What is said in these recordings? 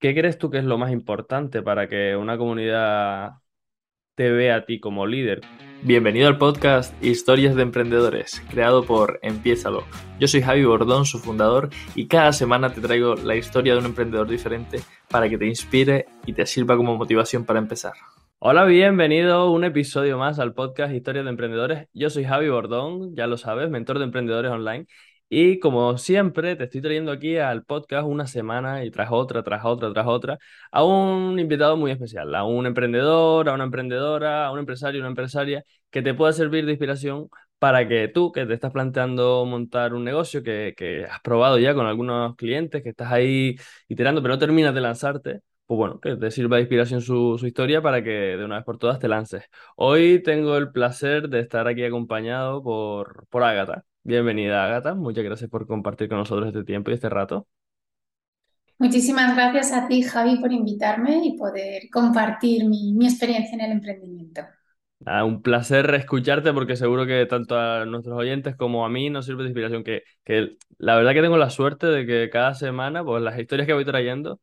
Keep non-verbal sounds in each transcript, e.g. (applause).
¿qué crees tú que es lo más importante para que una comunidad te vea a ti como líder? Bienvenido al podcast Historias de Emprendedores, creado por Empiézalo. Yo soy Javi Bordón, su fundador, y cada semana te traigo la historia de un emprendedor diferente para que te inspire y te sirva como motivación para empezar. Hola, bienvenido a un episodio más al podcast Historias de Emprendedores. Yo soy Javi Bordón, ya lo sabes, mentor de emprendedores online. Y como siempre, te estoy trayendo aquí al podcast una semana y tras otra, tras otra, tras otra, a un invitado muy especial, a un emprendedor, a una emprendedora, a un empresario, una empresaria que te pueda servir de inspiración para que tú, que te estás planteando montar un negocio, que, que has probado ya con algunos clientes, que estás ahí iterando, pero no terminas de lanzarte, pues bueno, que te sirva de inspiración su, su, historia para que de una vez por todas te lances. Hoy tengo el placer de estar aquí acompañado por, por Ágata. Bienvenida, Agatha. Muchas gracias por compartir con nosotros este tiempo y este rato. Muchísimas gracias a ti, Javi, por invitarme y poder compartir mi, mi experiencia en el emprendimiento. Ah, un placer escucharte porque seguro que tanto a nuestros oyentes como a mí nos sirve de inspiración. Que, que la verdad que tengo la suerte de que cada semana, pues las historias que voy trayendo,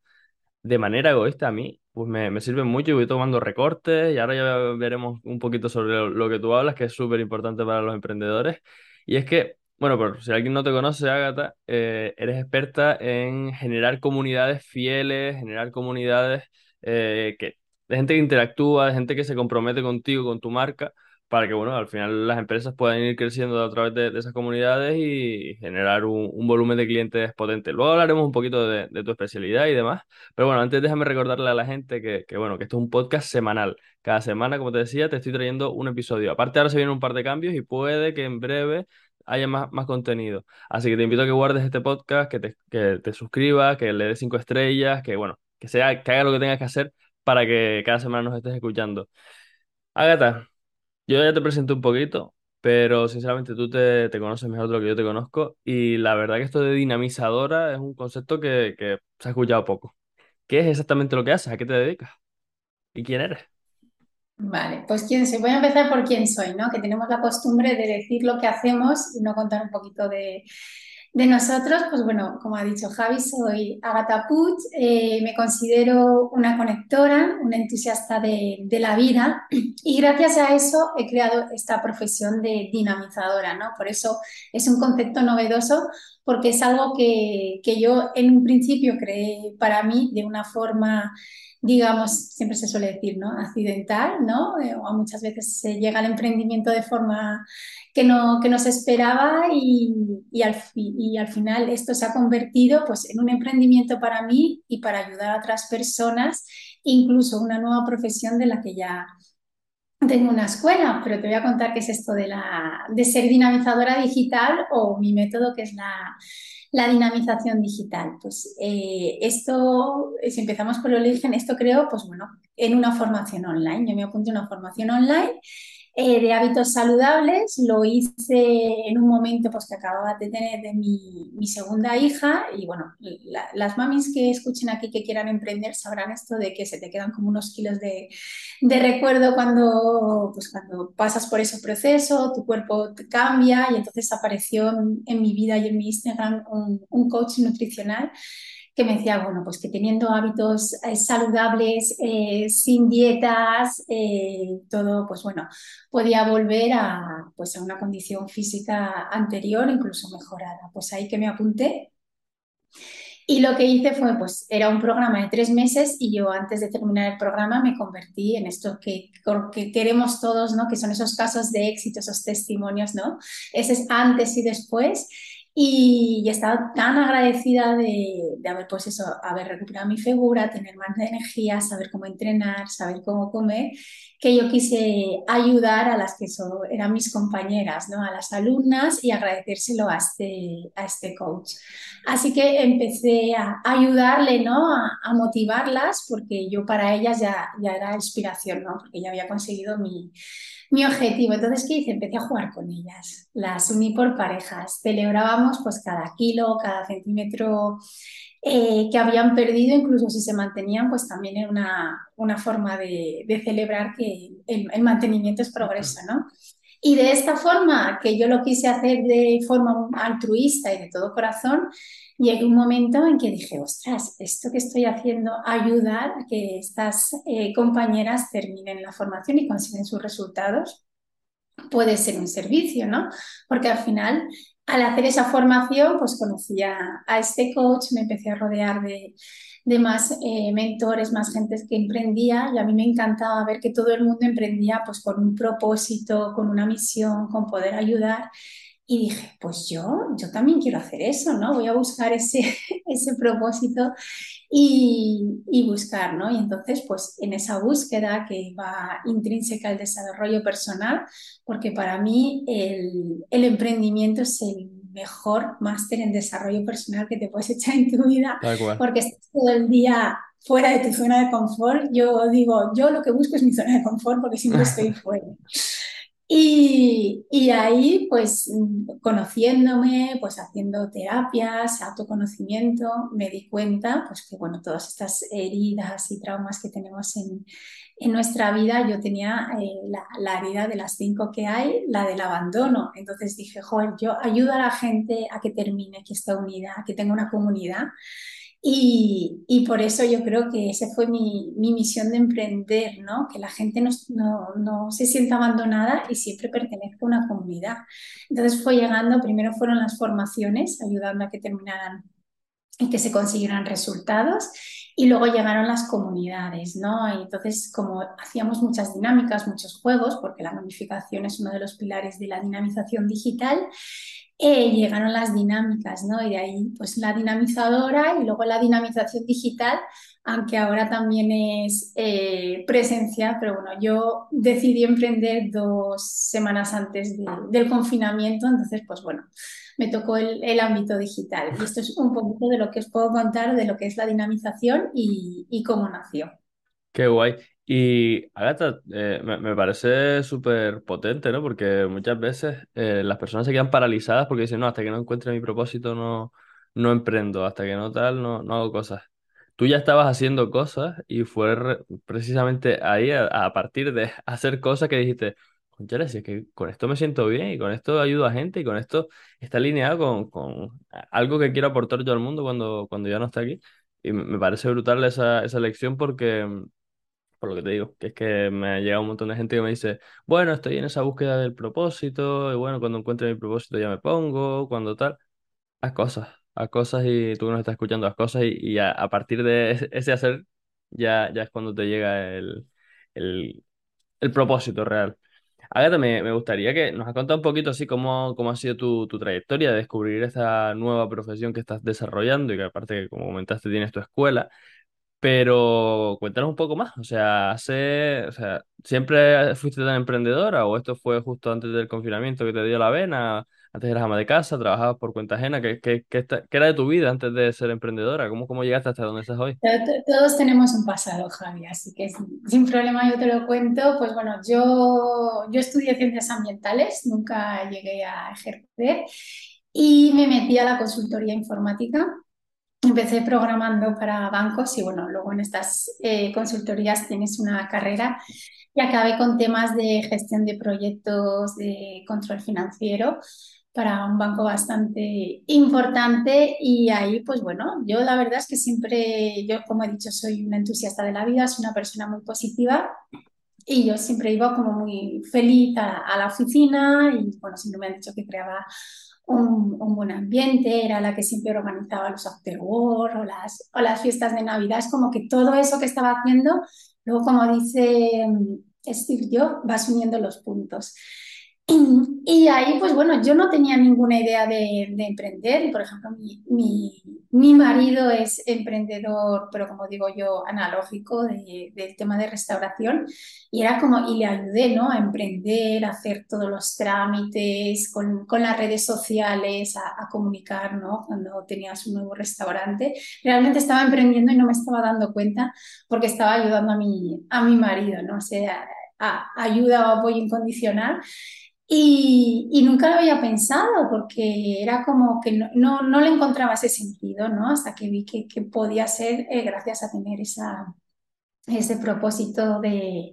de manera egoísta a mí, pues me, me sirven mucho y voy tomando recortes y ahora ya veremos un poquito sobre lo, lo que tú hablas, que es súper importante para los emprendedores. Y es que, bueno, por si alguien no te conoce, Agatha, eh, eres experta en generar comunidades fieles, generar comunidades eh, que, de gente que interactúa, de gente que se compromete contigo, con tu marca, para que, bueno, al final las empresas puedan ir creciendo a través de, esas comunidades y generar un, volumen de clientes potente. Luego hablaremos un poquito de, tu especialidad y demás, pero bueno, antes déjame recordarle a la gente que, que, bueno, que esto es un podcast semanal. Cada semana, como te decía, te estoy trayendo un episodio. Aparte, ahora se vienen un par de cambios y puede que en breve haya más, más contenido. Así que te invito a que guardes este podcast, que te, que te suscribas, que le des cinco estrellas, que bueno, que sea, que haga lo que tengas que hacer para que cada semana nos estés escuchando. Agatha, yo ya te presento un poquito, pero sinceramente tú te, te, conoces mejor de lo que yo te conozco y la verdad que esto de dinamizadora es un concepto que, que se ha escuchado poco. ¿Qué es exactamente lo que haces? ¿A qué te dedicas? ¿Y quién eres? Vale, pues quién soy. Voy a empezar por quién soy, ¿no? Que tenemos la costumbre de decir lo que hacemos y no contar un poquito de, de nosotros, pues bueno, como ha dicho Javi, soy Agatha Puig, eh, me considero una conectora, una entusiasta de, de, la vida y gracias a eso he creado esta profesión de dinamizadora, ¿no? Por eso es un concepto novedoso porque es algo que, que yo en un principio creé para mí de una forma digamos, siempre se suele decir, ¿no? Accidental, ¿no? Eh, o muchas veces se llega al emprendimiento de forma que no, que no se esperaba y, y, al, final esto se ha convertido pues, en un emprendimiento para mí y para ayudar a otras personas, incluso una nueva profesión de la que ya tengo una escuela, pero te voy a contar qué es esto de, la, de ser dinamizadora digital o mi método que es la la dinamización digital. Pues eh, esto, si empezamos por el origen, esto creo, pues bueno, en una formación online. Yo me apunté a una formación online eh, de hábitos saludables. Lo hice en un momento pues, que acababa de tener de mi, mi segunda hija y bueno, las mamis que escuchen aquí que quieran emprender sabrán esto de que se te quedan como unos kilos de, de recuerdo cuando, pues, cuando pasas por ese proceso, tu cuerpo cambia y entonces apareció en, en mi vida y en mi Instagram un, un coach nutricional que me decía, bueno, pues que teniendo hábitos eh, saludables, eh, sin dietas, eh, todo, pues bueno, podía volver a, pues a una condición física anterior, incluso mejorada. Pues ahí que me apunté. Y lo que hice fue, pues era un programa de tres meses y yo antes de terminar el programa me convertí en esto que, que queremos todos, ¿no? Que son esos casos de éxito, esos testimonios, ¿no? Ese es antes y después. Y, estaba tan agradecida de, de, haber, pues eso, haber recuperado mi figura, tener más energía, saber cómo entrenar, saber cómo comer, que yo quise ayudar a las que eran mis compañeras, ¿no? a las alumnas y agradecérselo a este, a este coach. Así que empecé a ayudarle, ¿no? a, a motivarlas, porque yo para ellas ya, ya era inspiración, ¿no? porque ya había conseguido mi, mi objetivo. Entonces, ¿qué hice? Empecé a jugar con ellas. Las uní por parejas. Celebrábamos pues cada kilo, cada centímetro eh, que habían perdido, incluso si se mantenían, pues también era una, una forma de, celebrar que el, mantenimiento es progreso, ¿no? Y de esta forma, que yo lo quise hacer de forma altruista y de todo corazón, llegué un momento en que dije, ostras, esto que estoy haciendo ayuda a que estas eh, compañeras terminen la formación y consiguen sus resultados. Puede ser un servicio, ¿no? Porque al final al hacer esa formación, pues conocí a, este coach, me empecé a rodear de, más eh, mentores, más gente que emprendía y a mí me encantaba ver que todo el mundo emprendía pues con un propósito, con una misión, con poder ayudar. Y dije, pues yo, yo también quiero hacer eso, ¿no? Voy a buscar ese, (laughs) ese propósito y, y, buscar, ¿no? Y entonces, pues en esa búsqueda que va intrínseca al desarrollo personal, porque para mí el, el emprendimiento es el mejor máster en desarrollo personal que te puedes echar en tu vida, porque estás todo el día fuera de tu zona de confort. Yo digo, yo lo que busco es mi zona de confort porque siempre (laughs) estoy fuera. Y, y, ahí, pues, conociéndome, pues haciendo terapias, autoconocimiento, me di cuenta, pues que, bueno, todas estas heridas y traumas que tenemos en, en nuestra vida, yo tenía eh, la, la, herida de las cinco que hay, la del abandono. Entonces dije, joder, yo ayudo a la gente a que termine, que esté unida, que tenga una comunidad. Y, y, por eso yo creo que esa fue mi, mi misión de emprender, ¿no? Que la gente no, no, no, se sienta abandonada y siempre pertenezca a una comunidad. Entonces fue llegando, primero fueron las formaciones, ayudando a que terminaran y que se consiguieran resultados. Y luego llegaron las comunidades, ¿no? Y entonces, como hacíamos muchas dinámicas, muchos juegos, porque la gamificación es uno de los pilares de la dinamización digital, eh, llegaron las dinámicas, ¿no? Y de ahí, pues la dinamizadora y luego la dinamización digital, aunque ahora también es eh, presencial, pero bueno, yo decidí emprender dos semanas antes del confinamiento, entonces, pues bueno, me tocó el, ámbito digital. Y esto es un poquito de lo que os puedo contar de lo que es la dinamización y, cómo nació. Qué guay. Y Agatha, eh, me, parece súper potente, ¿no? Porque muchas veces eh, las personas se quedan paralizadas porque dicen, no, hasta que no encuentre mi propósito no, no emprendo, hasta que no tal, no, no hago cosas. Tú ya estabas haciendo cosas y fue precisamente ahí, a, partir de (laughs) hacer cosas que dijiste, conchale, si que con esto me siento bien y con esto ayudo a gente y con esto está alineado con, con algo que quiero aportar yo al mundo cuando, cuando ya no está aquí. Y me parece brutal esa, esa lección porque por lo que te digo, que es que me ha llegado un montón de gente que me dice, bueno, estoy en esa búsqueda del propósito, y bueno, cuando encuentre mi propósito ya me pongo, cuando tal, haz cosas, haz cosas y tú nos estás escuchando, haz cosas y, y a, partir de ese hacer ya, ya es cuando te llega el, el, el propósito real. Agatha, me, me gustaría que nos has contado un poquito así cómo, cómo ha sido tu, tu trayectoria de descubrir esta nueva profesión que estás desarrollando y que aparte, como comentaste, tienes tu escuela. Pero cuéntanos un poco más, o sea, hace, o sea, ¿siempre fuiste tan emprendedora o esto fue justo antes del confinamiento que te dio la vena? Antes eras ama de casa, trabajabas por cuenta ajena, ¿qué, qué, qué, era de tu vida antes de ser emprendedora? ¿Cómo, cómo llegaste hasta donde estás hoy? Todos tenemos un pasado, Javi, así que sin problema yo te lo cuento. Pues bueno, yo, yo estudié ciencias ambientales, nunca llegué a ejercer y me metí a la consultoría informática empecé programando para bancos y bueno, luego en estas eh, consultorías tienes una carrera y acabé con temas de gestión de proyectos, de control financiero para un banco bastante importante y ahí pues bueno, yo la verdad es que siempre, yo como he dicho, soy una entusiasta de la vida, soy una persona muy positiva y yo siempre iba como muy feliz a, a la oficina y bueno, siempre me han dicho que creaba un, buen ambiente, era la que siempre organizaba los after work o las, o las fiestas de Navidad. Es como que todo eso que estaba haciendo, luego como dice mm, Steve Jobs, vas uniendo los puntos. Y, ahí, pues bueno, yo no tenía ninguna idea de, emprender. Y por ejemplo, mi, mi, mi, marido es emprendedor, pero como digo yo, analógico de, del tema de restauración. Y era como, y le ayudé, ¿no? A emprender, a hacer todos los trámites con, con las redes sociales, a, a, comunicar, ¿no? Cuando tenía su nuevo restaurante. Realmente estaba emprendiendo y no me estaba dando cuenta porque estaba ayudando a mi, a mi marido, ¿no? O sea, a, ayuda o apoyo incondicional. Y, nunca lo había pensado porque era como que no, no, no le encontraba ese sentido, ¿no? Hasta que vi que, que podía ser eh, gracias a tener esa, ese propósito de,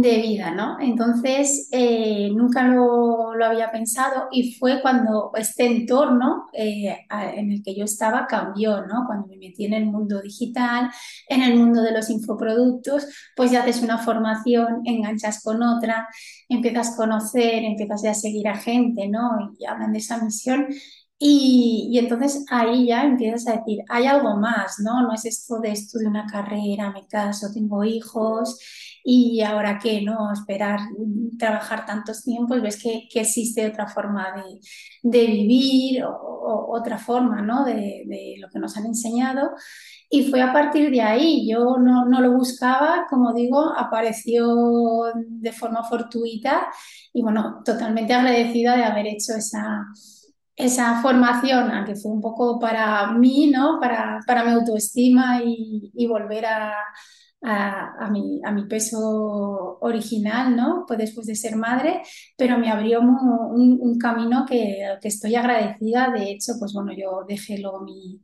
de vida, ¿no? Entonces, eh, nunca lo, lo, había pensado y fue cuando este entorno eh, en el que yo estaba cambió, ¿no? Cuando me metí en el mundo digital, en el mundo de los infoproductos, pues ya haces una formación, enganchas con otra, empiezas a conocer, empiezas a seguir a gente, ¿no? Y hablan de esa misión y, y, entonces ahí ya empiezas a decir, hay algo más, ¿no? No es esto de estudio una carrera, me caso, tengo hijos y ahora qué, ¿no? Esperar trabajar tantos tiempos, ves que, que existe otra forma de, de vivir o, otra forma, ¿no? De, de, lo que nos han enseñado. Y fue a partir de ahí, yo no, no lo buscaba, como digo, apareció de forma fortuita y bueno, totalmente agradecida de haber hecho esa esa formación, aunque fue un poco para mí, ¿no? Para, para mi autoestima y, y volver a, a, a, mi, a, mi, peso original, ¿no? Pues después de ser madre, pero me abrió un, un camino que, que, estoy agradecida. De hecho, pues bueno, yo dejé luego mi,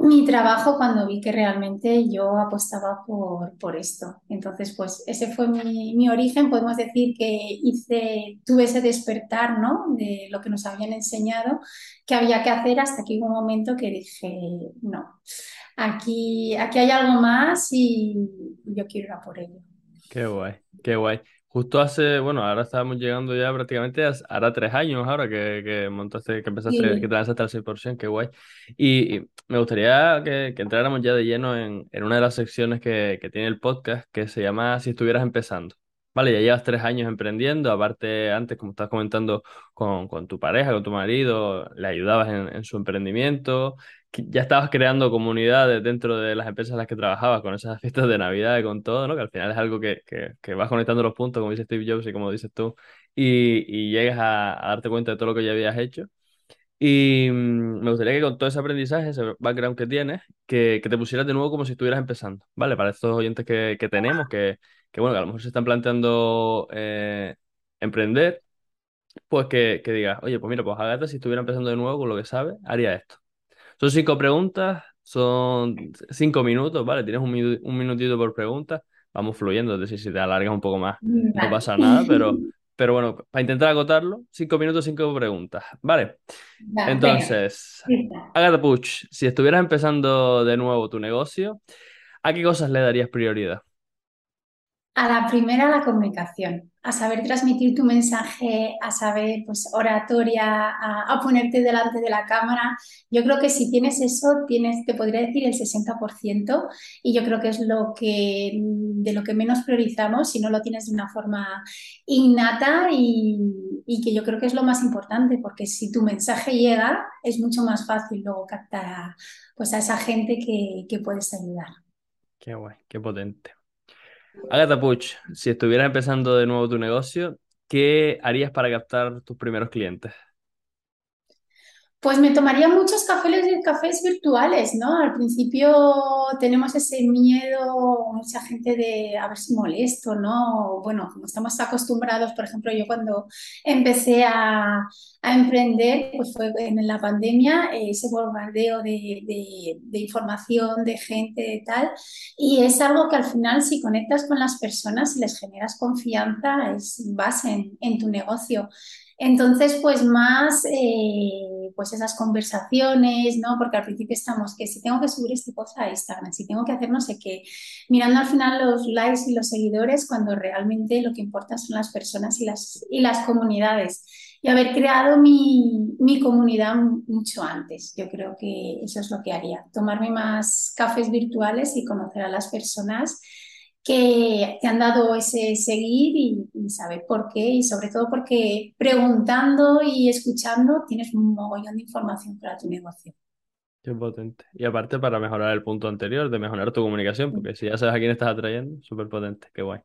mi trabajo cuando vi que realmente yo apostaba por, por esto. Entonces, pues ese fue mi, mi, origen. Podemos decir que hice, tuve ese despertar, ¿no? De lo que nos habían enseñado que había que hacer hasta que hubo un momento que dije, no, aquí, aquí hay algo más y yo quiero ir a por ello. Qué guay, qué guay. Justo hace, bueno, ahora estamos llegando ya prácticamente, a, hará tres años ahora que, que montaste, que empezaste, sí. que te lanzaste al 6%, qué guay. Y, y me gustaría que, que, entráramos ya de lleno en, en una de las secciones que, que, tiene el podcast, que se llama Si estuvieras empezando. Vale, ya llevas tres años emprendiendo, aparte antes, como estás comentando, con, con tu pareja, con tu marido, le ayudabas en, en su emprendimiento, ya estabas creando comunidades dentro de las empresas en las que trabajabas, con esas fiestas de Navidad y con todo, ¿no? Que al final es algo que, que, que vas conectando los puntos, como dice Steve Jobs y como dices tú, y, y llegas a, darte cuenta de todo lo que ya habías hecho. Y mmm, me gustaría que con todo ese aprendizaje, ese background que tienes, que, que, te pusieras de nuevo como si estuvieras empezando, ¿vale? Para estos oyentes que, tenemos, que, que, bueno, que a lo mejor se están planteando eh, emprender, pues que, que digas, oye, pues mira, pues Agatha, si estuviera empezando de nuevo con lo que sabe, haría esto. Son cinco preguntas, son cinco minutos, ¿vale? Tienes un, minu un minutito por pregunta, vamos fluyendo, es decir, si te alargas un poco más, vale. no pasa nada, pero, (laughs) pero bueno, para intentar agotarlo, cinco minutos, cinco preguntas, ¿vale? vale Entonces, Agatha Puch, si estuvieras empezando de nuevo tu negocio, ¿a qué cosas le darías prioridad? A la primera, la comunicación, a saber transmitir tu mensaje, a saber, pues, oratoria, a, ponerte delante de la cámara. Yo creo que si tienes eso, tienes, te podría decir el 60%, y yo creo que es lo que, de lo que menos priorizamos si no lo tienes de una forma innata y, y que yo creo que es lo más importante, porque si tu mensaje llega, es mucho más fácil luego captar a, pues, a esa gente que, que puedes ayudar. Qué guay, qué potente. Agatha Puch, si estuvieras empezando de nuevo tu negocio, ¿qué harías para captar tus primeros clientes? Pues me tomaría muchos cafés, cafés virtuales, ¿no? Al principio tenemos ese miedo, mucha gente de a ver si molesto, ¿no? Bueno, como estamos acostumbrados, por ejemplo, yo cuando empecé a, a emprender, pues fue en la pandemia, ese bombardeo de, de, de, información, de gente, de tal, y es algo que al final si conectas con las personas y les generas confianza, es base en, tu negocio. Entonces, pues más, eh, pues esas conversaciones, ¿no? Porque al principio estamos que si tengo que subir este post a Instagram, si tengo que hacer no sé qué, mirando al final los likes y los seguidores cuando realmente lo que importa son las personas y las, y las comunidades. Y haber creado mi, mi comunidad mucho antes, yo creo que eso es lo que haría, tomarme más cafés virtuales y conocer a las personas que te han dado ese seguir y, y, saber por qué y sobre todo porque preguntando y escuchando tienes un mogollón de información para tu negocio. Qué potente. Y aparte para mejorar el punto anterior, de mejorar tu comunicación, porque si ya sabes a quién estás atrayendo, súper potente, qué guay.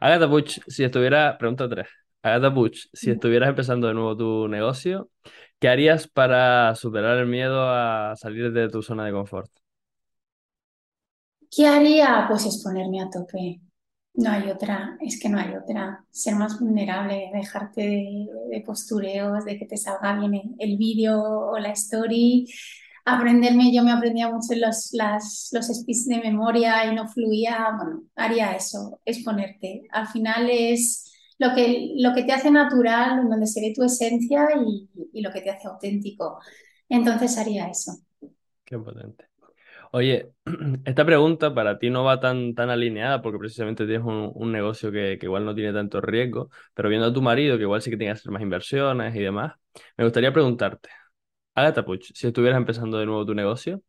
Agatha Puch, si estuviera, pregunta 3, Agatha Puch, si estuvieras empezando de nuevo tu negocio, ¿qué harías para superar el miedo a salir de tu zona de confort? ¿Qué haría? Pues exponerme a tope. No hay otra, es que no hay otra. Ser más vulnerable, dejarte de, postureos, de que te salga bien el, el vídeo o la story, aprenderme, yo me aprendía mucho los, las, los speech de memoria y no fluía, bueno, haría eso, exponerte. Al final es lo que, lo que te hace natural, donde se ve tu esencia y, y lo que te hace auténtico. Entonces haría eso. Qué potente. Oye, (clears throat) esta pregunta para ti no va tan, tan alineada porque precisamente tienes un, negocio que, que, igual no tiene tanto riesgo, pero viendo a tu marido que igual sí que tiene que hacer más inversiones y demás, me gustaría preguntarte, Agatha Puch, si estuvieras empezando de nuevo tu negocio,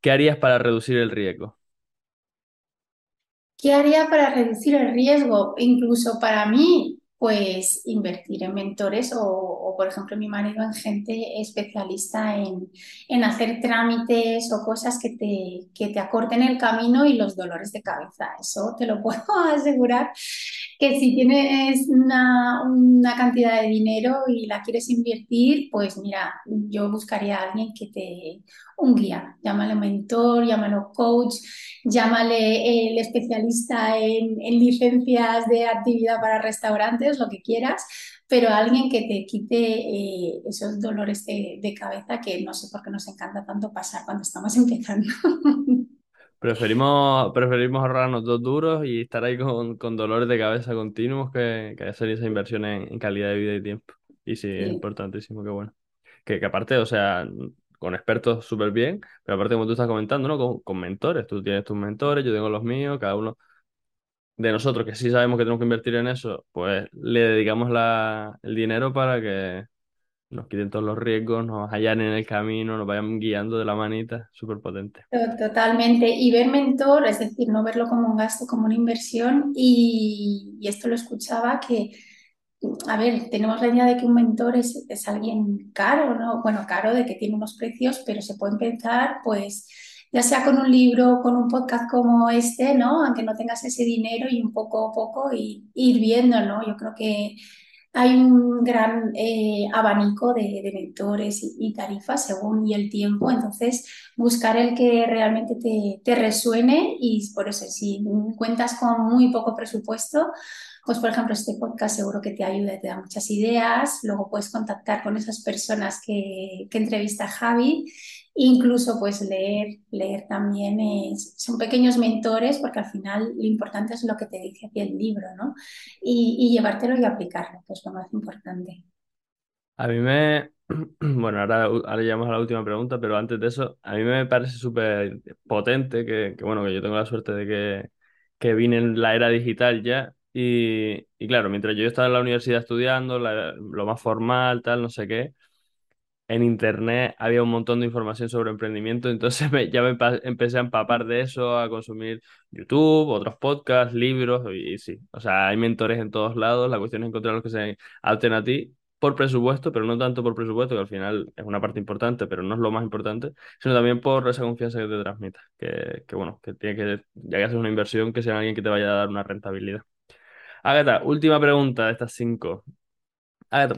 ¿qué harías para reducir el riesgo? ¿Qué haría para reducir el riesgo? Incluso para mí, pues invertir en mentores o, por ejemplo, mi marido en gente especialista en, en, hacer trámites o cosas que te, que te acorten el camino y los dolores de cabeza. Eso te lo (laughs) puedo asegurar que si tienes una, una cantidad de dinero y la quieres invertir, pues mira, yo buscaría a alguien que te, un guía, llámalo mentor, llámalo coach, llámale el especialista en, en licencias de actividad para restaurantes, lo que quieras, pero alguien que te quite eh, esos dolores de, de, cabeza que no sé por qué nos encanta tanto pasar cuando estamos (laughs) empezando. Preferimos, preferimos ahorrarnos dos duros y estar ahí con, con dolores de cabeza continuos que, que hacer esa inversión en, en, calidad de vida y tiempo. Y sí, sí. es importantísimo, qué bueno. Que, que aparte, o sea, con expertos súper bien, pero aparte como tú estás comentando, ¿no? Con, con, mentores, tú tienes tus mentores, yo tengo los míos, cada uno de nosotros que sí sabemos que tenemos que invertir en eso, pues le dedicamos la, el dinero para que nos quiten todos los riesgos, nos hallan en el camino, nos vayan guiando de la manita, súper potente. Totalmente. Y ver mentor, es decir, no verlo como un gasto, como una inversión. Y, y esto lo escuchaba que, a ver, tenemos la idea de que un mentor es, es, alguien caro, ¿no? Bueno, caro de que tiene unos precios, pero se puede empezar, pues, ya sea con un libro, con un podcast como este, ¿no? Aunque no tengas ese dinero y un poco a poco y, ir viendo, ¿no? Yo creo que hay un gran eh, abanico de, de mentores y, y, tarifas según y el tiempo, entonces buscar el que realmente te, resuene y por eso si cuentas con muy poco presupuesto, pues por ejemplo este podcast seguro que te ayuda, te da muchas ideas, luego puedes contactar con esas personas que, que entrevista Javi Incluso pues leer, leer también es, son pequeños mentores porque al final lo importante es lo que te dice aquí el libro, ¿no? Y, llevártelo y aplicarlo, que es lo más importante. A mí me, (clears throat) bueno, ahora, llegamos a la última pregunta, pero antes de eso, a mí me parece súper potente que, bueno, que yo tengo la suerte de que, que vine en la era digital ya y, y claro, mientras yo estaba en la universidad estudiando, lo más formal, tal, no sé qué, en internet había un montón de información sobre emprendimiento, entonces (laughs) ya me empecé a empapar de eso, a consumir YouTube, otros podcasts, libros, y, sí, o sea, hay mentores en todos lados, la cuestión es encontrar los que se adapten a ti por presupuesto, pero no tanto por presupuesto, que al final es una parte importante, pero no es lo más importante, sino también por esa confianza que te transmita, que, que bueno, que tiene que, ya que haces una inversión, que sea alguien que te vaya a dar una rentabilidad. Agatha, última pregunta de estas cinco.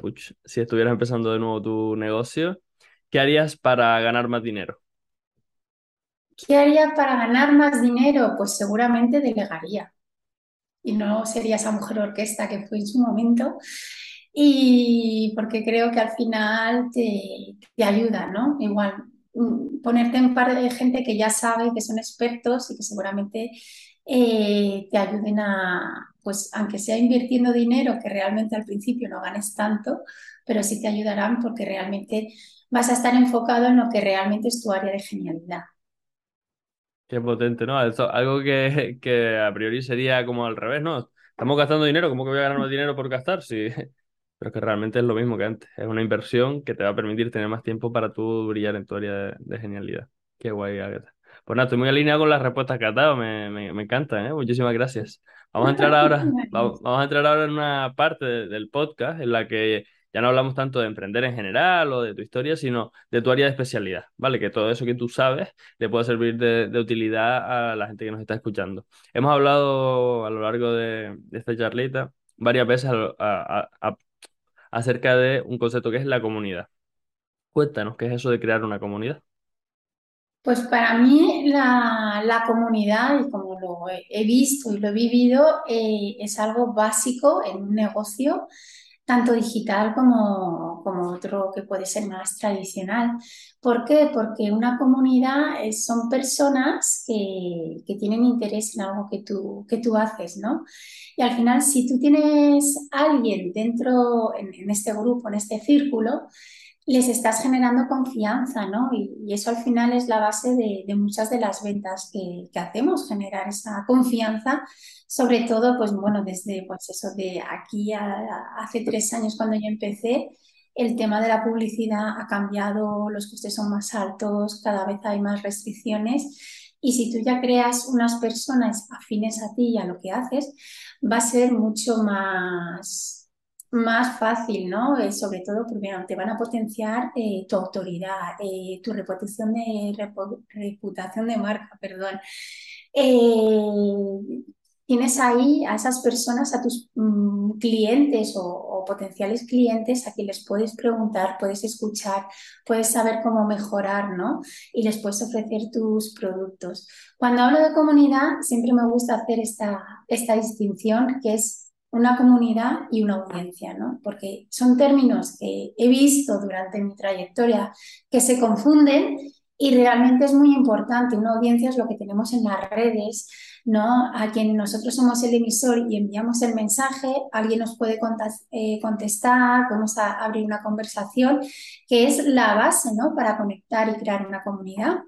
Puch, si estuvieras empezando de nuevo tu negocio, ¿qué harías para ganar más dinero? ¿Qué haría para ganar más dinero? Pues seguramente delegaría. Y no sería esa mujer orquesta que fue en su momento. Y porque creo que al final te, te ayuda, ¿no? Igual, mm, ponerte en par de gente que ya sabe, que son expertos y que seguramente eh, te ayuden a, pues aunque sea invirtiendo dinero, que realmente al principio no ganes tanto, pero sí te ayudarán porque realmente vas a estar enfocado en lo que realmente es tu área de genialidad. Qué potente, ¿no? Algo que, que, a priori sería como al revés, ¿no? Estamos gastando dinero, ¿cómo que voy a ganar más dinero por gastar? Sí, (laughs) pero que realmente es lo mismo que antes. Es una inversión que te va a permitir tener más tiempo para tú brillar en tu área de, de genialidad. Qué guay, Agatha. Pues nada, estoy muy alineado con las respuestas que has dado, me, me, me encantan, ¿eh? Muchísimas gracias. Vamos a entrar (laughs) ahora, vamos, vamos a entrar ahora en una parte de, del podcast en la que ya no hablamos tanto de emprender en general o de tu historia, sino de tu área de especialidad, ¿vale? Que todo eso que tú sabes le puede servir de, de utilidad a la gente que nos está escuchando. Hemos hablado a lo largo de, de esta charlita varias veces a, a, a, acerca de un concepto que es la comunidad. Cuéntanos, ¿qué es eso de crear una comunidad? Pues para mí la, la, comunidad, y como lo he, visto y lo he vivido, eh, es algo básico en un negocio tanto digital como, como otro que puede ser más tradicional. ¿Por qué? Porque una comunidad eh, son personas que, que, tienen interés en algo que tú, que tú haces, ¿no? Y al final, si tú tienes alguien dentro, en, en este grupo, en este círculo, les estás generando confianza, ¿no? Y, eso al final es la base de, muchas de las ventas que, hacemos, generar esa confianza, sobre todo, pues bueno, desde pues eso de aquí a, hace tres años cuando yo empecé, el tema de la publicidad ha cambiado, los costes son más altos, cada vez hay más restricciones. Y si tú ya creas unas personas afines a ti y a lo que haces, va a ser mucho más, más fácil, ¿no? Eh, sobre todo, primero, te van a potenciar eh, tu autoridad, eh, tu reputación de, reputación de marca, perdón. tienes ahí a esas personas, a tus mm, clientes o, potenciales clientes a quienes les puedes preguntar, puedes escuchar, puedes saber cómo mejorar, ¿no? Y les puedes ofrecer tus productos. Cuando hablo de comunidad, siempre me gusta hacer esta, esta distinción que es una comunidad y una audiencia, ¿no? Porque son términos que he visto durante mi trayectoria que se confunden y realmente es muy importante. Una audiencia es lo que tenemos en las redes, ¿no? A quien nosotros somos el emisor y enviamos el mensaje, alguien nos puede eh, contestar, vamos a abrir una conversación, que es la base, ¿no? Para conectar y crear una comunidad.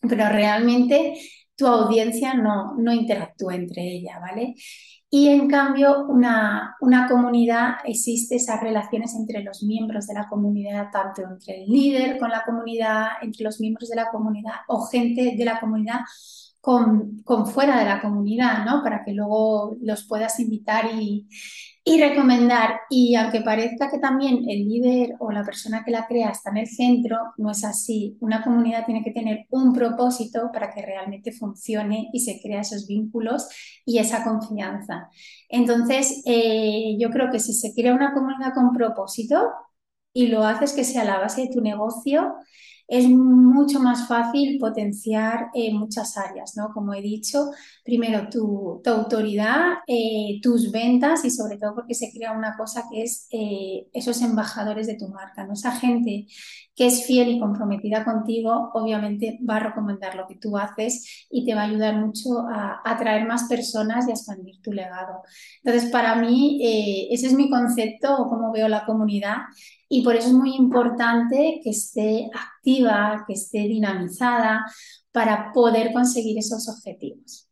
Pero realmente tu audiencia no, no interactúa entre ella, ¿vale? Y en cambio, una, una, comunidad existe esas relaciones entre los miembros de la comunidad, tanto entre el líder con la comunidad, entre los miembros de la comunidad o gente de la comunidad con, con fuera de la comunidad, ¿no? Para que luego los puedas invitar y, y recomendar, y aunque parezca que también el líder o la persona que la crea está en el centro, no es así. Una comunidad tiene que tener un propósito para que realmente funcione y se crea esos vínculos y esa confianza. Entonces, eh, yo creo que si se crea una comunidad con propósito y lo haces que sea la base de tu negocio, es mucho más fácil potenciar eh, muchas áreas, ¿no? Como he dicho, primero tu, autoridad, eh, tus ventas y sobre todo porque se crea una cosa que es eh, esos embajadores de tu marca, ¿no? Esa gente que es fiel y comprometida contigo, obviamente va a recomendar lo que tú haces y te va a ayudar mucho a atraer más personas y a expandir tu legado. Entonces, para mí, ese es mi concepto o cómo veo la comunidad y por eso es muy importante que esté activa, que esté dinamizada para poder conseguir esos objetivos.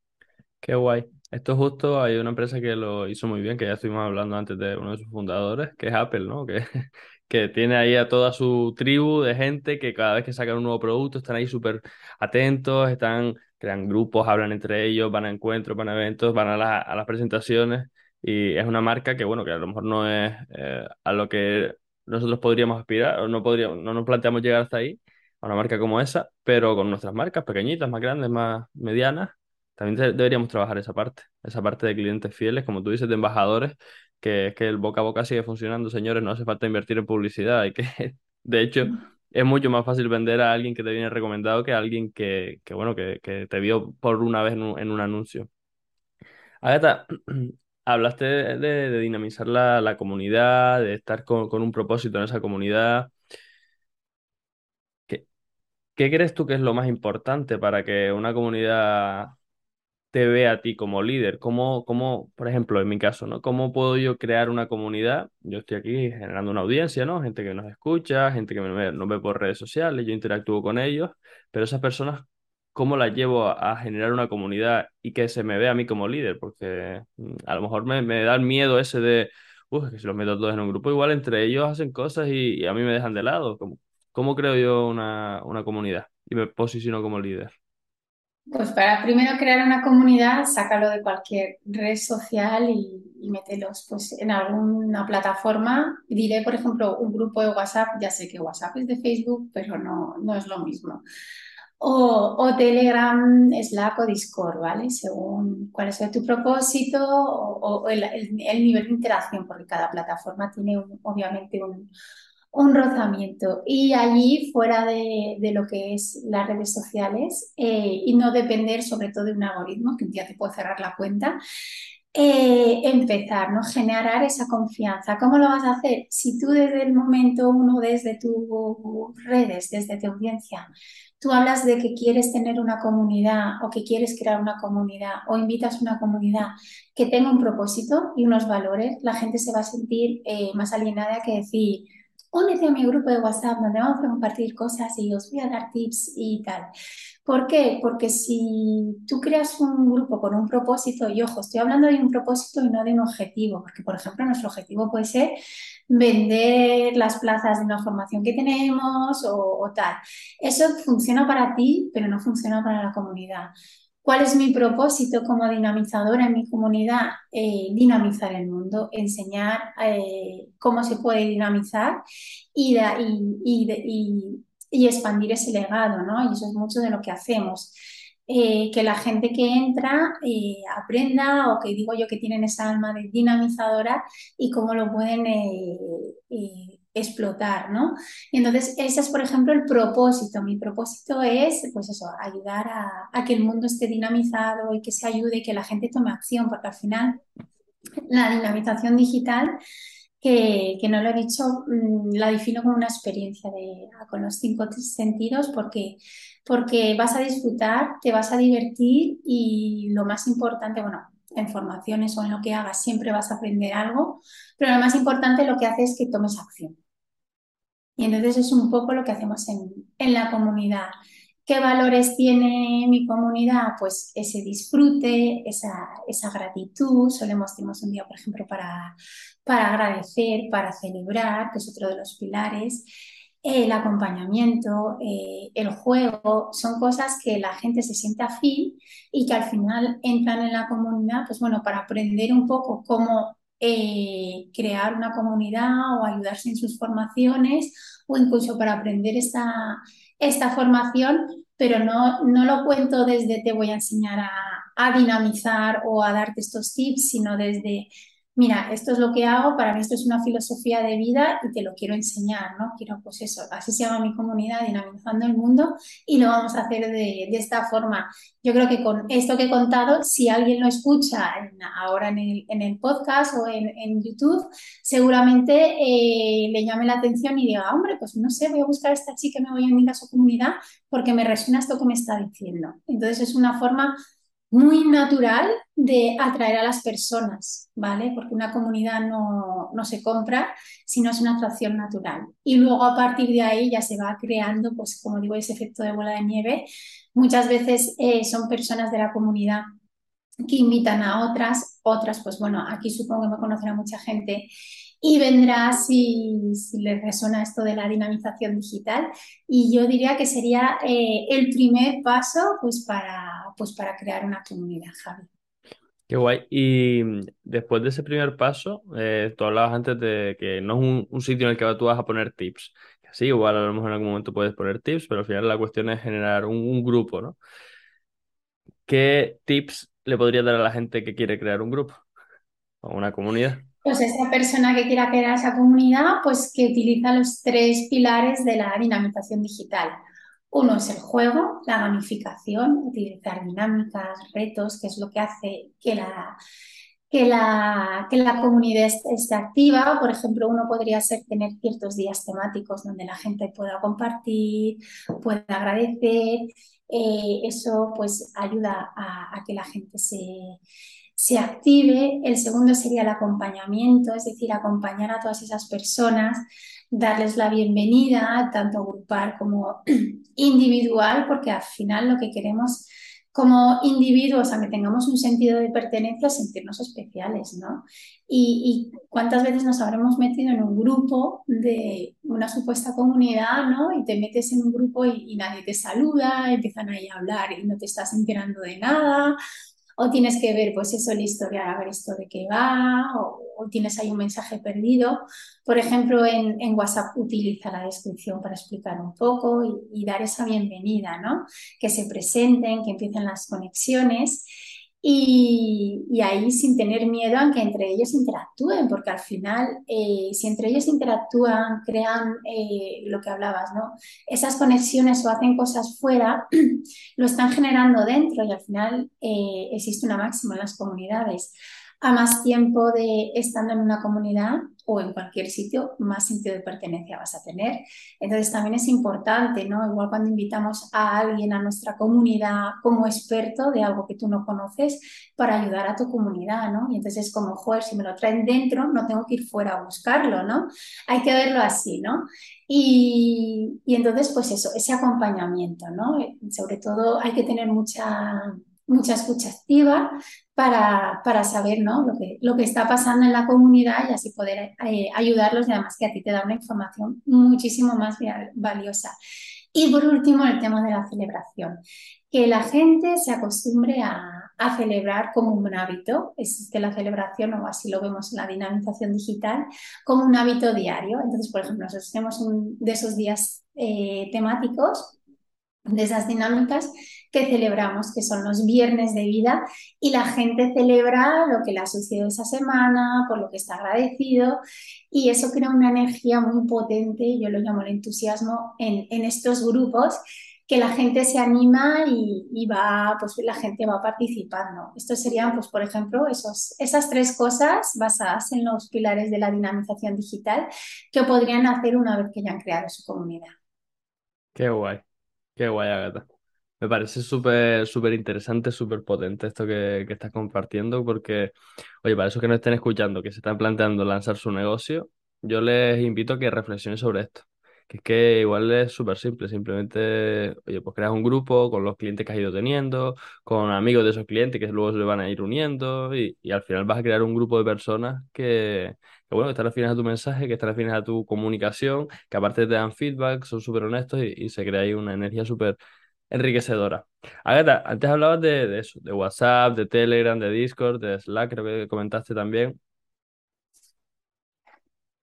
Qué guay. Esto justo hay una empresa que lo hizo muy bien, que ya estuvimos hablando antes de uno de sus fundadores, que es Apple, ¿no? Que, (laughs) que tiene ahí a toda su tribu de gente que cada vez que sacan un nuevo producto están ahí súper atentos, están, crean grupos, hablan entre ellos, van a encuentros, van a eventos, van a, las presentaciones. Y es una marca que, bueno, que a lo mejor no es eh, a lo que nosotros podríamos aspirar, o no, podríamos, no nos planteamos llegar hasta ahí, a una marca como esa, pero con nuestras marcas pequeñitas, más grandes, más medianas, también deberíamos trabajar esa parte, esa parte de clientes fieles, como tú dices, de embajadores, que es que el boca a boca sigue funcionando, señores, no hace falta invertir en publicidad, y que (laughs) de hecho es mucho más fácil vender a alguien que te viene recomendado que a alguien que, que bueno, que, que, te vio por una vez en un, en un anuncio. Agatha, (clears throat) hablaste de, dinamizar la, comunidad, de estar con, un propósito en esa comunidad. ¿Qué, ¿Qué crees tú que es lo más importante para que una comunidad te vea a ti como líder? ¿Cómo, cómo, por ejemplo, en mi caso, ¿no? ¿Cómo puedo yo crear una comunidad? Yo estoy aquí generando una audiencia, ¿no? Gente que nos escucha, gente que me, nos ve por redes sociales, yo interactúo con ellos, pero esas personas, cómo la llevo a, generar una comunidad y que se me vea a mí como líder, porque mm, a lo mejor me, da el miedo ese de, uff, que si los meto todos en un grupo, igual entre ellos hacen cosas y, a mí me dejan de lado. ¿Cómo, cómo creo yo una, una comunidad y me posiciono como líder? Pues para primero crear una comunidad, sácalo de cualquier red social y, y mételos pues, en alguna plataforma. Diré, por ejemplo, un grupo de WhatsApp, ya sé que WhatsApp es de Facebook, pero no, no es lo mismo o, Telegram, Slack o Discord, ¿vale? Según cuál sea tu propósito o, el, nivel de interacción, porque cada plataforma tiene obviamente un, rozamiento. Y allí, fuera de, lo que es las redes sociales, eh, y no depender sobre todo de un algoritmo que un día te puede cerrar la cuenta, eh, empezar, ¿no? Generar esa confianza. ¿Cómo lo vas a hacer? Si tú desde el momento uno, desde tus redes, desde tu audiencia, tú hablas de que quieres tener una comunidad o que quieres crear una comunidad o invitas una comunidad que tenga un propósito y unos valores, la gente se va a sentir eh, más alienada que decir, únete a mi grupo de WhatsApp donde vamos a compartir cosas y os voy a dar tips y tal. ¿Por qué? Porque si tú creas un grupo con un propósito, y ojo, estoy hablando de un propósito y no de un objetivo, porque por ejemplo nuestro objetivo puede ser vender las plazas de una formación que tenemos o, tal. Eso funciona para ti, pero no funciona para la comunidad. ¿Cuál es mi propósito como dinamizadora en mi comunidad? Eh, dinamizar el mundo, enseñar eh, cómo se puede dinamizar y, y, y, expandir ese legado, ¿no? Y eso es mucho de lo que hacemos. Eh, que la gente que entra aprenda o que digo yo que tienen esa alma de dinamizadora y cómo lo pueden explotar, ¿no? Y entonces ese es, por ejemplo, el propósito. Mi propósito es, pues eso, ayudar a, que el mundo esté dinamizado y que se ayude y que la gente tome acción, porque al final la dinamización digital, que, no lo he dicho, mm, la defino como una experiencia de, con los cinco sentidos, porque, porque vas a disfrutar, te vas a divertir y lo más importante, bueno, en formaciones o en lo que hagas siempre vas a aprender algo, pero lo más importante lo que hace es que tomes acción. Y entonces es un poco lo que hacemos en, la comunidad. ¿Qué valores tiene mi comunidad? Pues ese disfrute, esa, gratitud. Solemos, tenemos un día, por ejemplo, para, para agradecer, para celebrar, que es otro de los pilares el acompañamiento, eh, el juego, son cosas que la gente se siente afín y que al final entran en la comunidad, pues bueno, para aprender un poco cómo eh, crear una comunidad o ayudarse en sus formaciones o incluso para aprender esta, esta formación, pero no, no lo cuento desde te voy a enseñar a, a dinamizar o a darte estos tips, sino desde mira, esto es lo que hago, para mí esto es una filosofía de vida y te lo quiero enseñar, ¿no? Quiero, pues eso, así se llama mi comunidad, dinamizando el mundo, y lo vamos a hacer de, esta forma. Yo creo que con esto que he contado, si alguien lo escucha ahora en el, podcast o en, YouTube, seguramente eh, le llame la atención y diga, hombre, pues no sé, voy a buscar a esta chica me voy a unir a su comunidad porque me resuena esto que me está diciendo. Entonces es una forma muy natural de atraer a las personas, ¿vale? Porque una comunidad no, se compra, sino es una atracción natural. Y luego a partir de ahí ya se va creando, pues como digo, ese efecto de bola de nieve. Muchas veces eh, son personas de la comunidad que invitan a otras, otras, pues bueno, aquí supongo que me conocerá mucha gente y vendrá si, si les resuena esto de la dinamización digital. Y yo diría que sería eh, el primer paso pues para, pues para crear una comunidad, Javi. Qué guay. Y mm, después de ese primer paso, eh, tú hablabas antes de que no es un, sitio en el que tú vas a poner tips. Sí, igual a lo mejor en algún momento puedes poner tips, pero al final la cuestión es generar un, un grupo, ¿no? ¿Qué tips le podrías dar a la gente que quiere crear un grupo o una comunidad? Pues esa persona que quiera crear esa comunidad, pues que utiliza los tres pilares de la dinamización digital. Uno es el juego, la gamificación, utilizar dinámicas, retos, que es lo que hace que la, que la, que la comunidad esté activa. Por ejemplo, uno podría ser tener ciertos días temáticos donde la gente pueda compartir, pueda agradecer. Eh, eso pues ayuda a que la gente se, se active. El segundo sería el acompañamiento, es decir, acompañar a todas esas personas, darles la bienvenida, tanto grupal como (clears throat) individual, porque al final lo que queremos como individuos, a que tengamos un sentido de pertenencia, sentirnos especiales, ¿no? Y, cuántas veces nos habremos metido en un grupo de una supuesta comunidad, ¿no? Y te metes en un grupo y, y nadie te saluda, empiezan ahí a hablar y no te estás enterando de nada, o tienes que ver, pues eso, la historia, a ver esto de qué va, o, tienes ahí un mensaje perdido. Por ejemplo, en, WhatsApp utiliza la descripción para explicar un poco y, y, dar esa bienvenida, ¿no? Que se presenten, que empiecen las conexiones y, ahí sin tener miedo a que entre ellos interactúen, porque al final, eh, si entre ellos interactúan, crean eh, lo que hablabas, ¿no? Esas conexiones o hacen cosas fuera, (clears throat) lo están generando dentro y al final eh, existe una máxima en las comunidades. A más tiempo de estando en una comunidad o en cualquier sitio, más sentido de pertenencia vas a tener. Entonces también es importante, ¿no? Igual cuando invitamos a alguien a nuestra comunidad como experto de algo que tú no conoces para ayudar a tu comunidad, ¿no? Y entonces como, joder, si me lo traen dentro, no tengo que ir fuera a buscarlo, ¿no? Hay que verlo así, ¿no? Y, y entonces, pues eso, ese acompañamiento, ¿no? Sobre todo hay que tener mucha mucha escucha activa para, para saber ¿no? lo, que, lo que está pasando en la comunidad y así poder eh, ayudarlos y además que a ti te da una información muchísimo más valiosa. Y por último, el tema de la celebración. Que la gente se acostumbre a, celebrar como un hábito. Existe la celebración, o así lo vemos en la dinamización digital, como un hábito diario. Entonces, por ejemplo, nosotros tenemos de esos días eh, temáticos, de esas dinámicas, que celebramos, que son los viernes de vida, y la gente celebra lo que le ha sucedido esa semana, por lo que está agradecido, y eso crea una energía muy potente, yo lo llamo el entusiasmo, en, en estos grupos que la gente se anima y, va, pues la gente va participando. Estos serían, pues, por ejemplo, esos, esas tres cosas basadas en los pilares de la dinamización digital que podrían hacer una vez que ya han creado su comunidad. Qué guay, qué guay, Agatha. Me parece súper, súper interesante, súper potente esto que, que estás compartiendo, porque, oye, para esos que no estén escuchando, que se están planteando lanzar su negocio, yo les invito a que reflexionen sobre esto. Que es que igual es súper simple, simplemente, oye, pues creas un grupo con los clientes que has ido teniendo, con amigos de esos clientes que luego se van a ir uniendo y, y al final vas a crear un grupo de personas que, que bueno, que están afines a tu mensaje, que están afines a tu comunicación, que aparte te dan feedback, son súper honestos y, y se crea ahí una energía súper enriquecedora. Agatha, antes hablabas de, eso, de WhatsApp, de Telegram, de Discord, de Slack, creo que comentaste también.